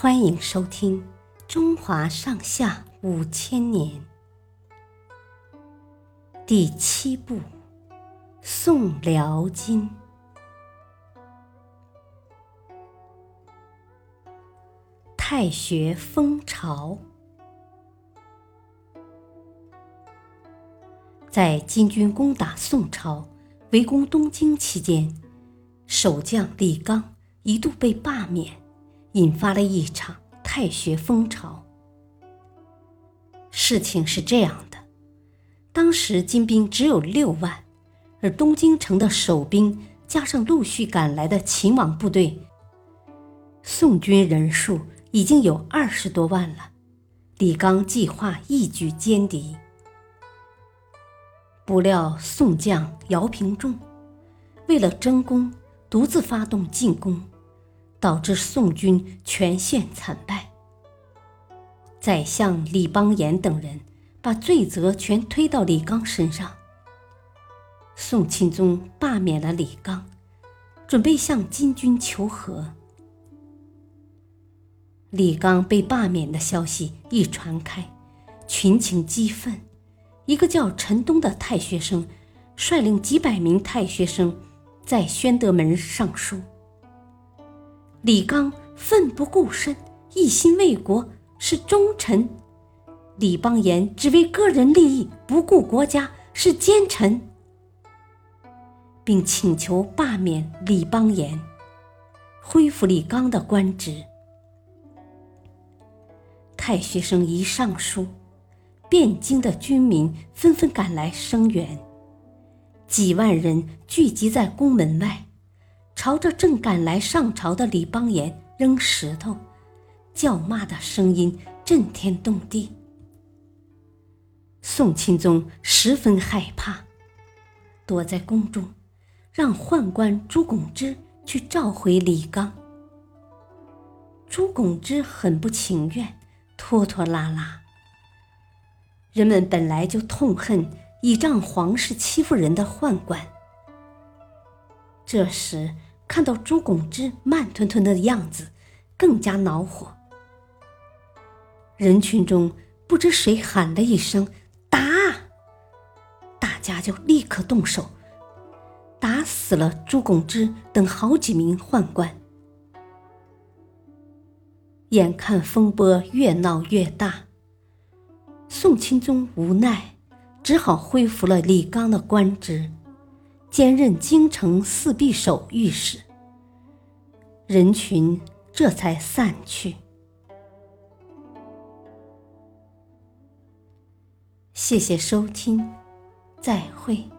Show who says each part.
Speaker 1: 欢迎收听《中华上下五千年》第七部《宋辽金》。太学风潮，在金军攻打宋朝、围攻东京期间，守将李纲一度被罢免。引发了一场太学风潮。事情是这样的：当时金兵只有六万，而东京城的守兵加上陆续赶来的秦王部队，宋军人数已经有二十多万了。李纲计划一举歼敌，不料宋将姚平仲为了争功，独自发动进攻。导致宋军全线惨败。宰相李邦彦等人把罪责全推到李纲身上。宋钦宗罢免了李纲，准备向金军求和。李纲被罢免的消息一传开，群情激愤。一个叫陈东的太学生，率领几百名太学生，在宣德门上书。李纲奋不顾身，一心为国，是忠臣；李邦彦只为个人利益，不顾国家，是奸臣，并请求罢免李邦彦，恢复李纲的官职。太学生一上书，汴京的军民纷纷赶来声援，几万人聚集在宫门外。朝着正赶来上朝的李邦彦扔石头，叫骂的声音震天动地。宋钦宗十分害怕，躲在宫中，让宦官朱拱之去召回李纲。朱拱之很不情愿，拖拖拉拉。人们本来就痛恨倚仗皇室欺负人的宦官，这时。看到朱拱之慢吞吞的样子，更加恼火。人群中不知谁喊了一声“打”，大家就立刻动手，打死了朱拱之等好几名宦官。眼看风波越闹越大，宋钦宗无奈，只好恢复了李纲的官职。兼任京城四壁守御史，人群这才散去。谢谢收听，再会。